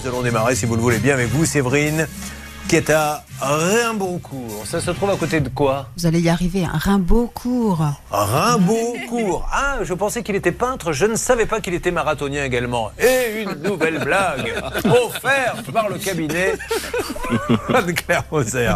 Nous allons démarrer, si vous le voulez bien, avec vous, Séverine, qui est à Rimbaudcourt. Ça se trouve à côté de quoi Vous allez y arriver, un Rimbaudcourt. Rimbaudcourt. Ah, je pensais qu'il était peintre, je ne savais pas qu'il était marathonien également. Et une nouvelle blague offerte par le cabinet de Claire Moser.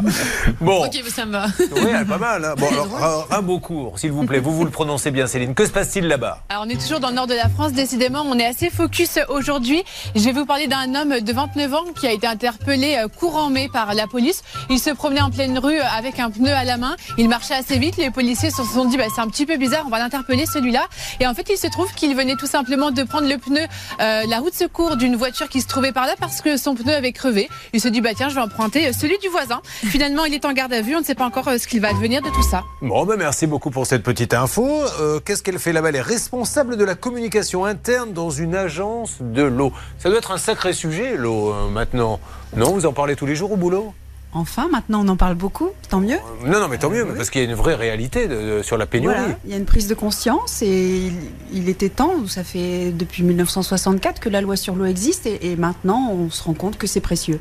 Bon. Ok, ça me va. Oui, pas mal. Hein. Bon, alors, Rimbaudcourt, s'il vous plaît, vous vous le prononcez bien, Céline. Que se passe-t-il là-bas? Alors, on est toujours dans le nord de la France, décidément. On est assez focus aujourd'hui. Je vais vous parler d'un homme de 29 ans qui a été interpellé euh, courant mai par la police. Il se promenait en pleine rue avec un pneu à la main. Il marchait assez vite. Les policiers se sont dit, bah, c'est un petit peu bizarre, on va l'interpeller celui-là. Et en fait, il se trouve qu'il venait tout simplement de prendre le pneu, euh, la route de secours d'une voiture qui se trouvait par là parce que son pneu avait crevé. Il se dit, bah tiens, je vais emprunter euh, celui du voisin. Finalement, il est en garde à vue. On ne sait pas encore euh, ce qu'il va advenir de tout ça. Bon, ben merci beaucoup pour cette petite info. Qu'est-ce qu'elle fait là-bas? Elle est responsable de la communication interne dans une agence de l'eau. Ça doit être un sacré sujet, l'eau, maintenant. Non, vous en parlez tous les jours au boulot? Enfin, maintenant on en parle beaucoup, tant mieux. Non, non, mais tant mieux, parce qu'il y a une vraie réalité sur la pénurie. il y a une prise de conscience et il, était temps, ça fait depuis 1964 que la loi sur l'eau existe et, maintenant on se rend compte que c'est précieux.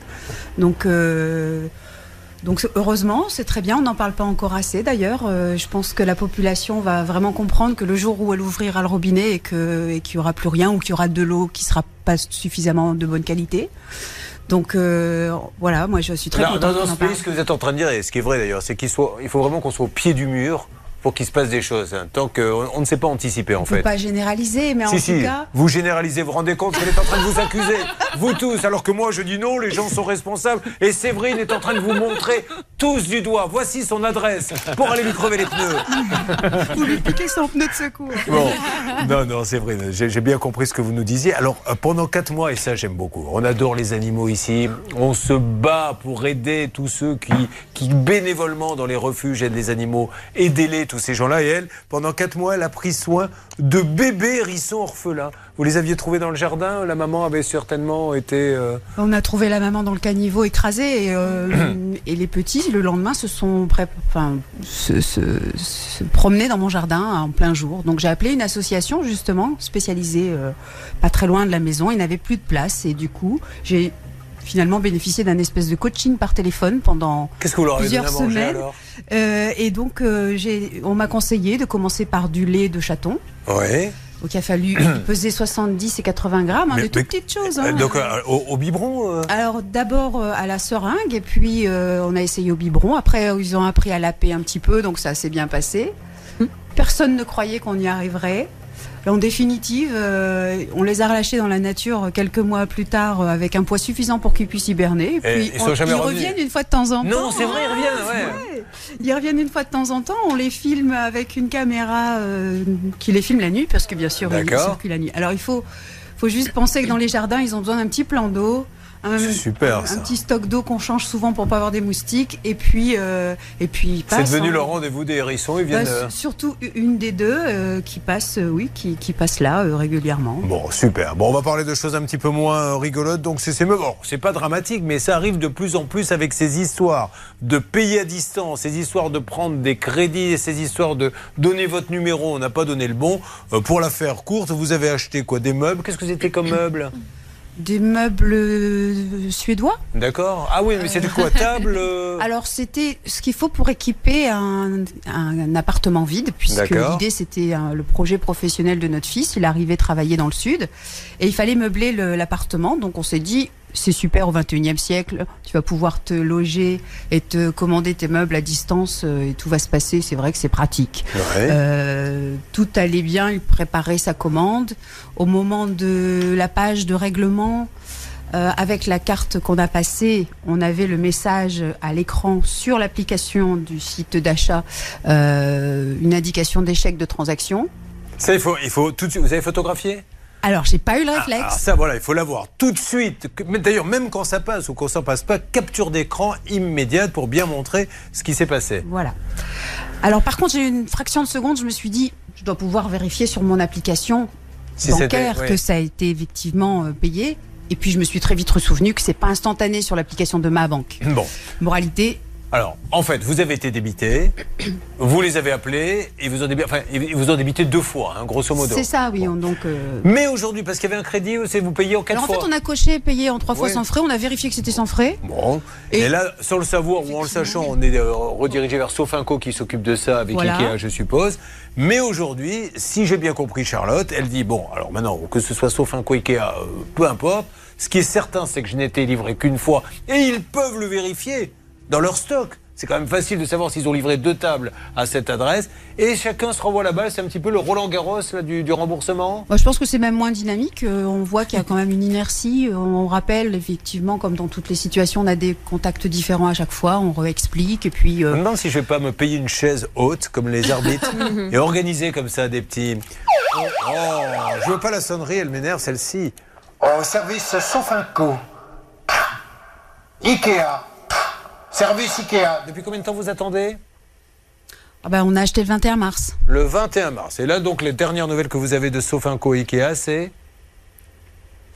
Donc, euh, donc heureusement, c'est très bien, on n'en parle pas encore assez d'ailleurs. Euh, je pense que la population va vraiment comprendre que le jour où elle ouvrira le robinet et qu'il n'y aura plus rien ou qu'il y aura de l'eau qui sera pas suffisamment de bonne qualité, donc euh, voilà, moi je suis très contente. Dans, ce pays, ce que vous êtes en train de dire, et ce qui est vrai d'ailleurs, c'est qu'il faut vraiment qu'on soit au pied du mur pour qu'il se passe des choses. Hein. Tant qu'on on ne sait pas anticiper, en on fait. peut pas généraliser, mais en tout cas. Vous généralisez, vous vous rendez compte qu'elle est en train de vous accuser, vous tous, alors que moi je dis non, les gens sont responsables. Et Séverine est en train de vous montrer tous du doigt. Voici son adresse pour aller lui crever les pneus. Vous lui piquez son pneu de secours. Bon, non, non, Séverine, j'ai bien compris ce que vous nous disiez. Alors, euh, pendant quatre mois, et ça j'aime beaucoup, on adore les animaux ici, on se bat pour aider tous ceux qui, qui bénévolement dans les refuges aident les animaux. Aidez-les tous ces gens-là. Et elle, pendant quatre mois, elle a pris soin de bébés hérissons orphelins. Vous les aviez trouvés dans le jardin La maman avait certainement été. Euh, On a trouvé la maman dans le caniveau écrasé et, euh, et les petits, le lendemain, se sont pré... enfin, se, se, promener dans mon jardin en plein jour. Donc j'ai appelé une association justement spécialisée euh, pas très loin de la maison. Il n'avait plus de place et du coup j'ai finalement bénéficié d'un espèce de coaching par téléphone pendant plusieurs semaines. Euh, et donc, euh, on m'a conseillé de commencer par du lait de chaton. Ouais. Donc il a fallu peser 70 et 80 grammes, hein, de toutes petites choses. Hein. Donc au, biberon Alors d'abord à la seringue et puis on a essayé au biberon. Après ils ont appris à laper un petit peu, donc ça s'est bien passé. Hum. Personne ne croyait qu'on y arriverait. En définitive, euh, on les a relâchés dans la nature quelques mois plus tard euh, avec un poids suffisant pour qu'ils puissent hiberner. Et puis ils, reviennent une fois de temps en temps. Non, c'est vrai, ils reviennent. Ouais. Ils reviennent une fois de temps en temps. On les filme avec une caméra euh, qui les filme la nuit, parce que bien sûr, ils circulent la nuit. Alors il faut, faut juste penser que dans les jardins, ils ont besoin d'un petit plan d'eau un, super, un, petit stock d'eau qu'on change souvent pour pas avoir des moustiques et puis euh, et puis c'est devenu hein. le rendez-vous des hérissons ils viennent bah, euh, surtout une des deux euh, qui passe oui qui, qui, passe là régulièrement. Bon super. Bon on va parler de choses un petit peu moins rigolotes donc c'est bon c'est pas dramatique mais ça arrive de plus en plus avec ces histoires de payer à distance ces histoires de prendre des crédits ces histoires de donner votre numéro on n'a pas donné le bon. Pour la faire courte vous avez acheté quoi des meubles? Qu'est-ce que c'était comme meubles des meubles euh, suédois. D'accord. Ah oui, mais c'était quoi Table euh Alors c'était ce qu'il faut pour équiper un, appartement vide, puisque l'idée c'était le projet professionnel de notre fils. Il arrivait travailler dans le sud et il fallait meubler l'appartement. Donc on s'est dit c'est super au 21e siècle. Tu vas pouvoir te loger et te commander tes meubles à distance euh, et tout va se passer. C'est vrai que c'est pratique. Euh, tout allait bien. Il préparait sa commande. Au moment de la page de règlement, euh, avec la carte qu'on a passée, on avait le message à l'écran sur l'application du site d'achat, une indication d'échec de transaction. Ça, il faut, il faut tout de suite. Vous avez photographié? Alors, j'ai pas eu le ah, réflexe. Ah, ça, voilà, il faut l'avoir tout de suite. D'ailleurs, même quand ça passe ou quand ça passe pas, capture d'écran immédiate pour bien montrer ce qui s'est passé. Voilà. Alors, par contre, j'ai eu une fraction de seconde, je me suis dit, je dois pouvoir vérifier sur mon application bancaire que ça a été effectivement euh, payé. Et puis, je me suis très vite ressouvenu que c'est pas instantané sur l'application de ma banque. Bon. Moralité, Alors, en fait, vous avez été débité, vous les avez appelés, et vous ont débité, enfin, ils vous ont débité deux fois, hein, grosso modo. C'est ça, oui. Donc, euh, Mais aujourd'hui, parce qu'il y avait un crédit, c'est vous payez en quatre fois. En fait, on a coché payé en trois fois sans frais. On a vérifié que c'était sans frais. Bon. Et, là, sans le savoir ou en le sachant, on est euh, redirigé vers Sofinco qui s'occupe de ça avec Ikea, je suppose. Mais aujourd'hui, si j'ai bien compris Charlotte, elle dit bon, alors maintenant que ce soit Sofinco, Ikea, euh, peu importe. Ce qui est certain, c'est que je n'ai été livré qu'une fois, et ils peuvent le vérifier dans leur stock. C'est quand même facile de savoir s'ils ont livré deux tables à cette adresse. Et chacun se renvoie la balle. C'est un petit peu le Roland Garros du, remboursement. Moi, je pense que c'est même moins dynamique. Euh, on voit qu'il y a quand même une inertie. Euh, on rappelle, effectivement, comme dans toutes les situations, on a des contacts différents à chaque fois. On réexplique. Et puis. Euh... Maintenant, si je vais pas me payer une chaise haute, comme les arbitres, et organiser comme ça des petits. Oh, oh, je veux pas la sonnerie, elle m'énerve celle-ci. Au service Sofinco. Ikea. Service Ikea. Depuis combien de temps vous attendez? Ah ben, On a acheté le 21 mars. Le 21 mars. Et là, donc, les dernières nouvelles que vous avez de Sofinco Ikea, c'est?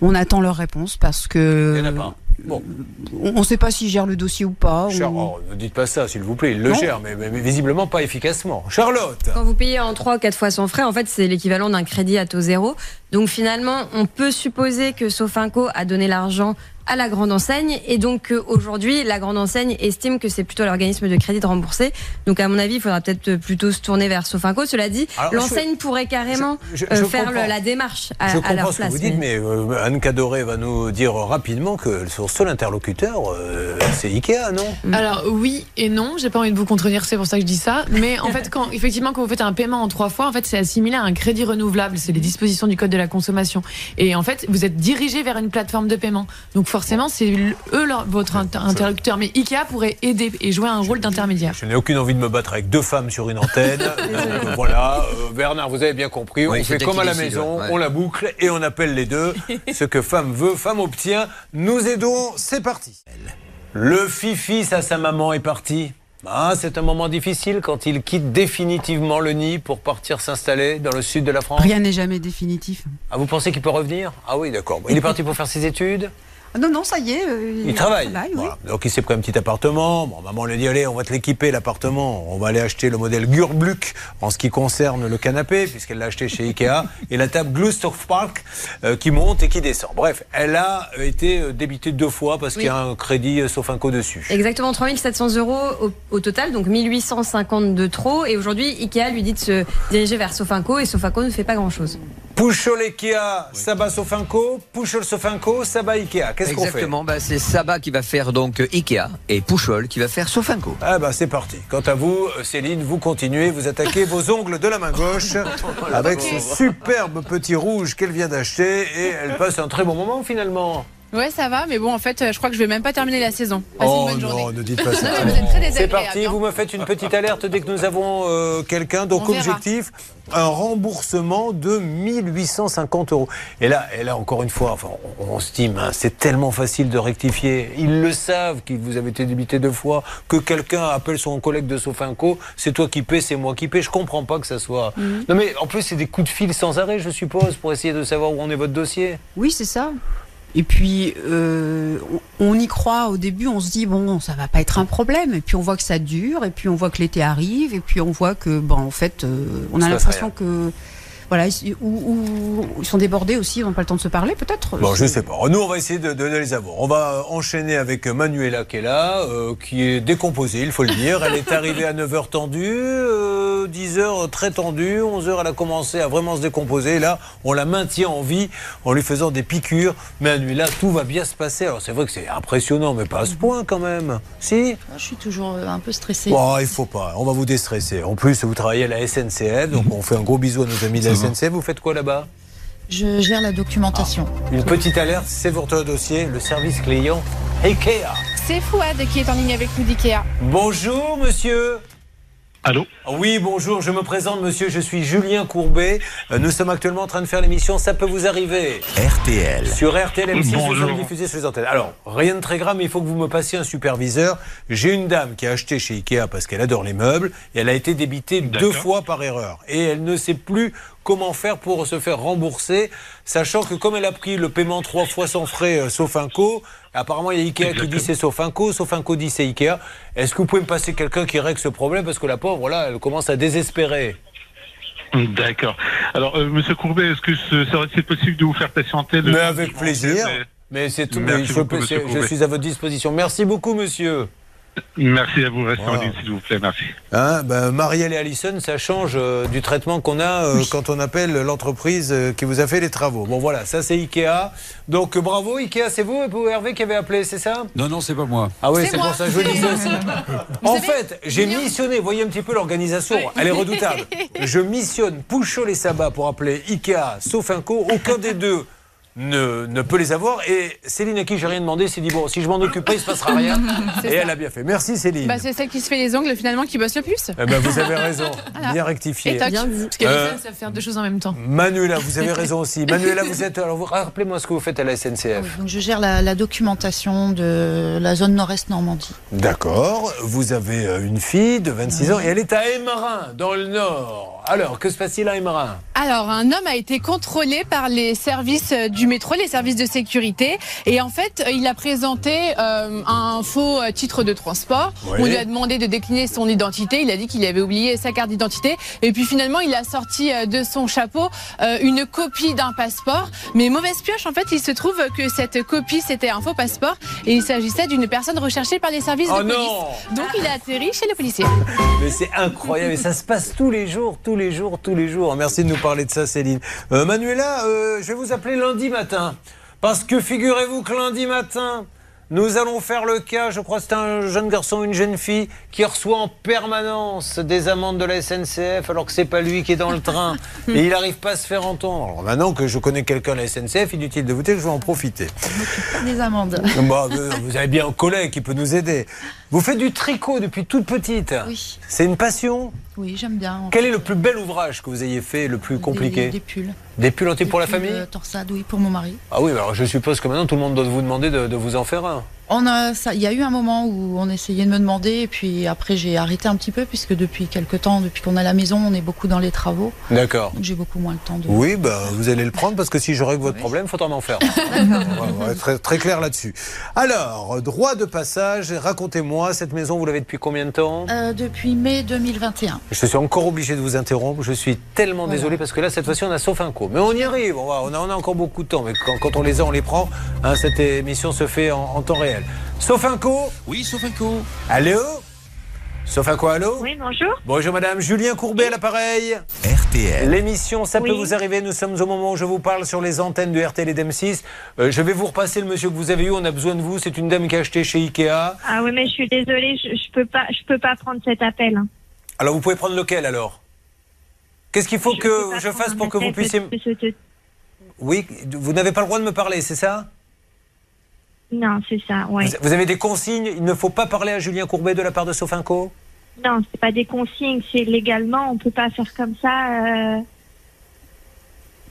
On attend leur réponse parce que. Il n'y en a pas. Bon. On ne sait pas s'il gère le dossier ou pas. Oh, ne dites pas ça, s'il vous plaît. Il le gère, mais, visiblement pas efficacement. Charlotte Quand vous payez en 3 ou 4 fois sans frais, en fait, c'est l'équivalent d'un crédit à taux zéro. Donc finalement, on peut supposer que Sofinco a donné l'argent à la grande enseigne. Et donc euh, aujourd'hui, la grande enseigne estime que c'est plutôt l'organisme de crédit de rembourser. Donc à mon avis, il faudra peut-être plutôt se tourner vers Sofinco. Cela dit, l'enseigne pourrait carrément euh, faire la démarche à, je à leur place. Ce que vous dites, mais, euh, Anne Cadoré va nous dire rapidement que son seul interlocuteur, c'est Ikea, non? Mm. Alors oui et non. J'ai pas envie de vous contredire, c'est pour ça que je dis ça. Mais en fait, quand effectivement, quand vous faites un paiement en trois fois, en fait, c'est assimilé à un crédit renouvelable. C'est les dispositions du code de la consommation. Et en fait, vous êtes dirigé vers une plateforme de paiement. Donc forcément, c'est eux votre interlocuteur. Mais Ikea pourrait aider et jouer un rôle d'intermédiaire. Je n'ai aucune envie de me battre avec deux femmes sur une antenne. voilà, euh, Bernard, vous avez bien compris. on fait comme à la maison, on la boucle et on appelle les deux. Ce que femme veut, femme obtient. Nous aidons, c'est parti. Le fifi à sa maman est parti. Ah, c'est un moment difficile quand il quitte définitivement le nid pour partir s'installer dans le sud de la France. Rien n'est jamais définitif. Ah, vous pensez qu'il peut revenir? Ah oui, d'accord. Il est parti pour faire ses études? Non, non, ça y est. Euh, il, travaille. Donc il s'est pris un petit appartement. Bon, maman lui dit allez, on va te l'équiper l'appartement. On va aller acheter le modèle Gurbluck en ce qui concerne le canapé, puisqu'elle l'a acheté chez Ikea, et la table Glustorf Park euh, qui monte et qui descend. Bref, elle a été euh, débitée deux fois parce qu'il y a un crédit Sofinco dessus. Exactement, 3700 euros au, total, donc 1850 de trop. Et aujourd'hui, Ikea lui dit de se diriger vers Sofinco et Sofinco ne fait pas grand-chose. Pushol Ikea, Saba Sofinco, Pushol Sofinco, Saba Ikea. Qu'est-ce qu'on fait Exactement, bah, c'est Saba qui va faire donc Ikea et Pushol qui va faire Sofinco. Ah bah c'est parti. Quant à vous, Céline, vous continuez, vous attaquez vos ongles de la main gauche avec ce superbe petit rouge qu'elle vient d'acheter et elle passe un très bon moment finalement. Ouais, ça va, mais bon, en fait, je crois que je vais même pas terminer la saison. Passez oh une bonne non, ne dites pas ça. C'est parti, hein. vous me faites une petite alerte dès que nous avons euh, quelqu'un. Donc, objectif, un remboursement de 1850 euros. Et là, et là encore une fois, enfin, on, estime, hein, c'est tellement facile de rectifier. Ils le savent qu'ils vous avez été débité deux fois, que quelqu'un appelle son collègue de Sofinco, c'est toi qui paies, c'est moi qui paie. Je comprends pas que ça soit. Mhm. Non, mais en plus, c'est des coups de fil sans arrêt, je suppose, pour essayer de savoir où en est votre dossier. Oui, c'est ça. Et puis, euh, on y croit au début, on se dit, bon, ça va pas être un problème. Et puis, on voit que ça dure, et puis, on voit que l'été arrive, et puis, on voit que, bon, en fait, euh, on a l'impression que voilà, ou, ils sont débordés aussi, ils n'ont pas le temps de se parler peut-être Bon, je sais pas. Nous, on va essayer de, donner les avoir. On va enchaîner avec Manuela qui est là, euh, qui est décomposée, il faut le dire. Elle est arrivée à 9h tendue, 10h très tendue, 11h elle a commencé à vraiment se décomposer. là, on la maintient en vie en lui faisant des piqûres. Manuela, tout va bien se passer. Alors c'est vrai que c'est impressionnant, mais pas à ce point quand même. Si? Je suis toujours euh, un peu stressée. Bon, il faut pas. On va vous déstresser. En plus, vous travaillez à la SNCF, donc on fait un gros bisou à nos amis de la SNCF, vous faites quoi là-bas? Je gère la documentation. Ah, une petite alerte, c'est votre dossier, le service client IKEA. C'est Fouad qui est en ligne avec nous d'IKEA. Bonjour monsieur. Allô Oui, bonjour, je me présente, monsieur, je suis Julien Courbet. Euh, nous sommes actuellement en train de faire l'émission Ça peut vous arriver. RTL. Sur RTL M6, nous sommes diffusés sur les antennes. Alors, rien de très grave, mais il faut que vous me passiez un superviseur. J'ai une dame qui a acheté chez Ikea parce qu'elle adore les meubles et elle a été débitée deux fois par erreur. Et elle ne sait plus comment faire pour se faire rembourser, sachant que comme elle a pris le paiement trois fois sans frais, euh, sauf un co, apparemment il y a Ikea qui dit c'est sauf un co, sauf un co dit c'est Ikea. Est-ce que vous pouvez me passer quelqu'un qui règle ce problème parce que la pauvre là, elle commence à désespérer. D'accord. Alors, euh, Monsieur Courbet, est-ce que ce serait possible de vous faire patienter Mais avec plaisir. Mais c'est tout. je, je suis à votre disposition. Merci beaucoup, monsieur. Merci à vous, restez en ligne s'il vous plaît, merci. Hein, ben, Marielle et Allison, ça change euh, du traitement qu'on a euh, quand on appelle l'entreprise euh, qui vous a fait les travaux. Bon voilà, ça c'est Ikea. Donc bravo Ikea, c'est vous, Hervé qui avez appelé, c'est ça? Non, non, c'est pas moi. Ah oui, c'est pour ça que je le disais aussi. en fait, j'ai missionné, voyez un petit peu l'organisation, elle est redoutable. Je missionne Pouchot et Sabat pour appeler Ikea, Sofinco, aucun des deux ne, ne, peut les avoir. Et Céline, à qui j'ai rien demandé, s'est dit bon, si je m'en occupe pas, il se passera rien. et elle a bien fait. Merci Céline. Bah, c'est celle qui se fait les ongles finalement qui bosse le plus. Eh ben, vous avez raison. Bien rectifié. Et bien Parce qu'elle euh, savent faire deux choses en même temps. Manuela, vous avez raison aussi. Manuela, vous êtes. Alors, rappelez-moi ce que vous faites à la SNCF. donc je gère la, la, documentation de la zone nord-est Normandie. D'accord. Vous avez euh, une fille de 26 ans et elle est à Emmerin, dans le nord. Alors, que se passe-t-il à Emmerin Alors, un homme a été contrôlé par les services euh, du métro, les services de sécurité, et en fait, il a présenté euh, un faux euh, titre de transport. On lui a demandé de décliner son identité. Il a dit qu'il avait oublié sa carte d'identité, et puis finalement, il a sorti de son chapeau une copie d'un passeport. Mais mauvaise pioche, en fait, il se trouve que cette copie c'était un faux passeport, et il s'agissait d'une personne recherchée par les services oh de police. Donc, il a atterri chez le policier. Mais c'est incroyable, et ça se passe tous les jours, tous les jours, tous les jours. Merci de nous parler de ça, Céline. Euh, Manuela, euh, je vais vous appeler lundi matin. Parce que figurez-vous que lundi matin, nous allons faire le cas, je crois que c'est un jeune garçon une jeune fille qui reçoit en permanence des amendes de la SNCF alors que c'est pas lui qui est dans le train et il n'arrive pas à se faire entendre. Alors maintenant que je connais quelqu'un à la SNCF, inutile de vous dire que je vais en profiter. Des amendes. Bah, euh, vous avez bien un collègue qui peut nous aider. Vous faites du tricot depuis toute petite. Oui. C'est une passion? Oui, j'aime bien. Quel est le plus bel ouvrage que vous ayez fait, le plus compliqué? Des, pulls. Des pulls entiers pour la famille? euh, Torsade, oui, pour mon mari. Ah oui, alors je suppose que maintenant tout le monde doit vous demander de vous en faire un. On a, ça, il y a eu un moment où on essayait de me demander, et puis après j'ai arrêté un petit peu, puisque depuis quelques temps, depuis qu'on a la maison, on est beaucoup dans les travaux. D'accord. Donc j'ai beaucoup moins le temps de. Oui, bah, vous allez le prendre, parce que si je règle votre problème, il faudra m'en faire. on va être très, très clair là-dessus. Alors, droit de passage, racontez-moi, cette maison, vous l'avez depuis combien de temps? Euh, Depuis mai 2021. Je suis encore obligé de vous interrompre, je suis tellement désolé, parce que là, cette fois-ci, on a sauf un coup. Mais on y arrive, on, on, a, on a encore beaucoup de temps, mais quand, quand, on les a, on les prend. Hein, cette émission se fait en, en temps réel. Sofinco Oui, Sofinco. Allô? Sofinco, allô? Oui, bonjour. Bonjour madame, Julien Courbet à l'appareil. RTL. L'émission, ça peut vous arriver, nous sommes au moment où je vous parle sur les antennes de RTL et d'M6. Euh, je vais vous repasser le monsieur que vous avez eu, on a besoin de vous, c'est une dame qui a acheté chez Ikea. Ah oui, mais je suis désolée, je, je peux pas je peux pas prendre cet appel. hein. Alors vous pouvez prendre lequel alors? Qu'est-ce qu'il faut Je que je fasse un pour que vous puissiez... Oui, vous n'avez pas le droit de me parler, c'est ça? Non, c'est ça, ouais. Vous- avez des consignes, il ne faut pas parler à Julien Courbet de la part de Sofinco? Non, c'est pas des consignes, c'est légalement, on peut pas faire comme ça. euh,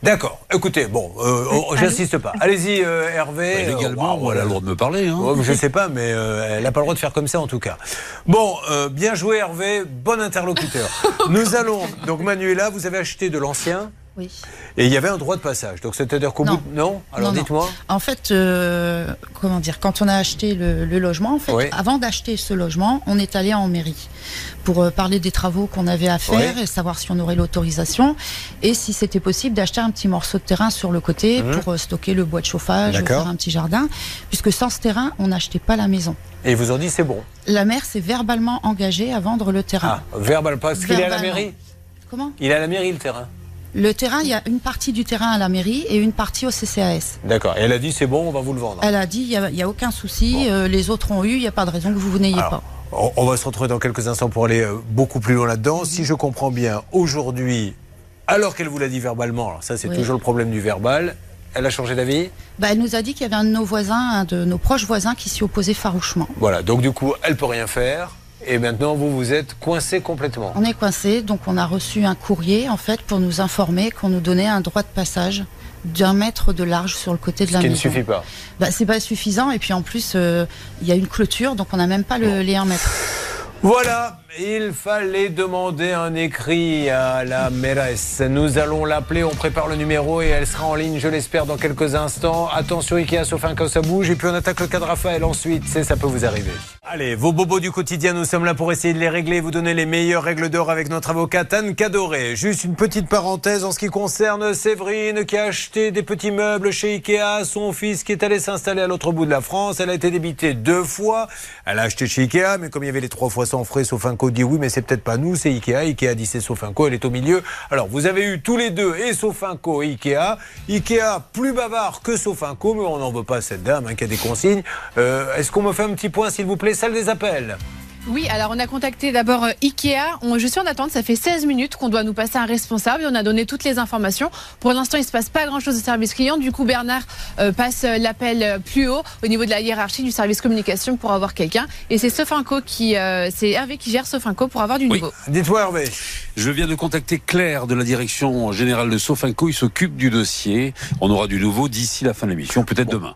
D'accord. Écoutez, bon, euh, oh, j'insiste pas. Allez-y, euh, Hervé. Bah, Euh, légalement, elle a le droit de me parler. Hein. Ouais, je sais pas, mais euh, elle n'a pas le droit de faire comme ça en tout cas. Bon, euh, bien joué Hervé, bon interlocuteur. Nous allons, donc Manuela, vous avez acheté de l'ancien Oui. et il y avait un droit de passage. Donc c'est-à-dire qu'au bout de... Non? Alors dites-moi. En fait, euh, comment dire, quand on a acheté le, le logement, en fait, Oui. avant d'acheter ce logement, on est allé en mairie pour euh, parler des travaux qu'on avait à faire Oui. et savoir si on aurait l'autorisation et si c'était possible d'acheter un petit morceau de terrain sur le côté Mhm. pour euh, stocker le bois de chauffage faire un petit jardin, puisque sans ce terrain, on n'achetait pas la maison. Et ils vous ont dit c'est bon. La maire s'est verbalement engagée à vendre le terrain. Ah, verbal, parce qu'il est à la mairie? Comment? Il est à la mairie le terrain. Le terrain, il y a une partie du terrain à la mairie et une partie au CCAS. D'accord. Et elle a dit c'est bon, on va vous le vendre. Elle a dit, il n'y a, il y a aucun souci, Bon. euh, les autres ont eu, il n'y a pas de raison que vous n'ayez Alors, pas. on, on va se retrouver dans quelques instants pour aller euh, beaucoup plus loin là-dedans. Si je comprends bien, aujourd'hui, alors qu'elle vous l'a dit verbalement, alors ça c'est Oui. toujours le problème du verbal, elle a changé d'avis? Bah, elle nous a dit qu'il y avait un de nos voisins, un de nos proches voisins qui s'y opposait farouchement. Voilà, donc du coup, elle peut rien faire. Et maintenant, vous, vous êtes coincé complètement. On est coincé, donc on a reçu un courrier en fait pour nous informer qu'on nous donnait un droit de passage d'un mètre de large sur le côté de la maison. Ce qui ne suffit pas. Bah, c'est pas suffisant et puis en plus euh, il y a une clôture donc on n'a même pas le, les 1 mètre. Voilà, il fallait demander un écrit à la mairesse. Nous allons l'appeler, on prépare le numéro et elle sera en ligne, je l'espère, dans quelques instants. Attention Ikea, sauf un cas ça bouge. Et puis on attaque le cas de Raphaël ensuite, c'est ça peut vous arriver. Allez, vos bobos du quotidien, nous sommes là pour essayer de les régler, vous donner les meilleures règles d'or avec notre avocate Anne Cadoré. Juste une petite parenthèse en ce qui concerne Séverine qui a acheté des petits meubles chez Ikea. Son fils qui est allé s'installer à l'autre bout de la France. Elle a été débitée deux fois. Elle a acheté chez Ikea, mais comme il y avait les trois fois sans frais, sauf un dit oui, mais c'est peut-être pas nous, c'est Ikea. Ikea dit c'est Sofinco, elle est au milieu. Alors vous avez eu tous les deux, et Sofinco et Ikea. Ikea plus bavard que Sofinco, mais on n'en veut pas cette dame hein, qui a des consignes. Euh, est-ce qu'on me fait un petit point, s'il vous plaît, salle des appels oui, alors on a contacté d'abord euh, Ikea. je suis en attente, ça fait 16 minutes qu'on doit nous passer un responsable et on a donné toutes les informations. Pour l'instant, il ne se passe pas grand-chose de service client. Du coup, Bernard euh, passe euh, l'appel plus haut au niveau de la hiérarchie du service communication pour avoir quelqu'un. Et c'est Sofinco qui, c'est Hervé qui gère Sofinco pour avoir du nouveau. Dites-moi Hervé. Je viens de contacter Claire de la direction générale de Sofinco. Il s'occupe du dossier. On aura du nouveau d'ici la fin de l'émission, peut-être demain.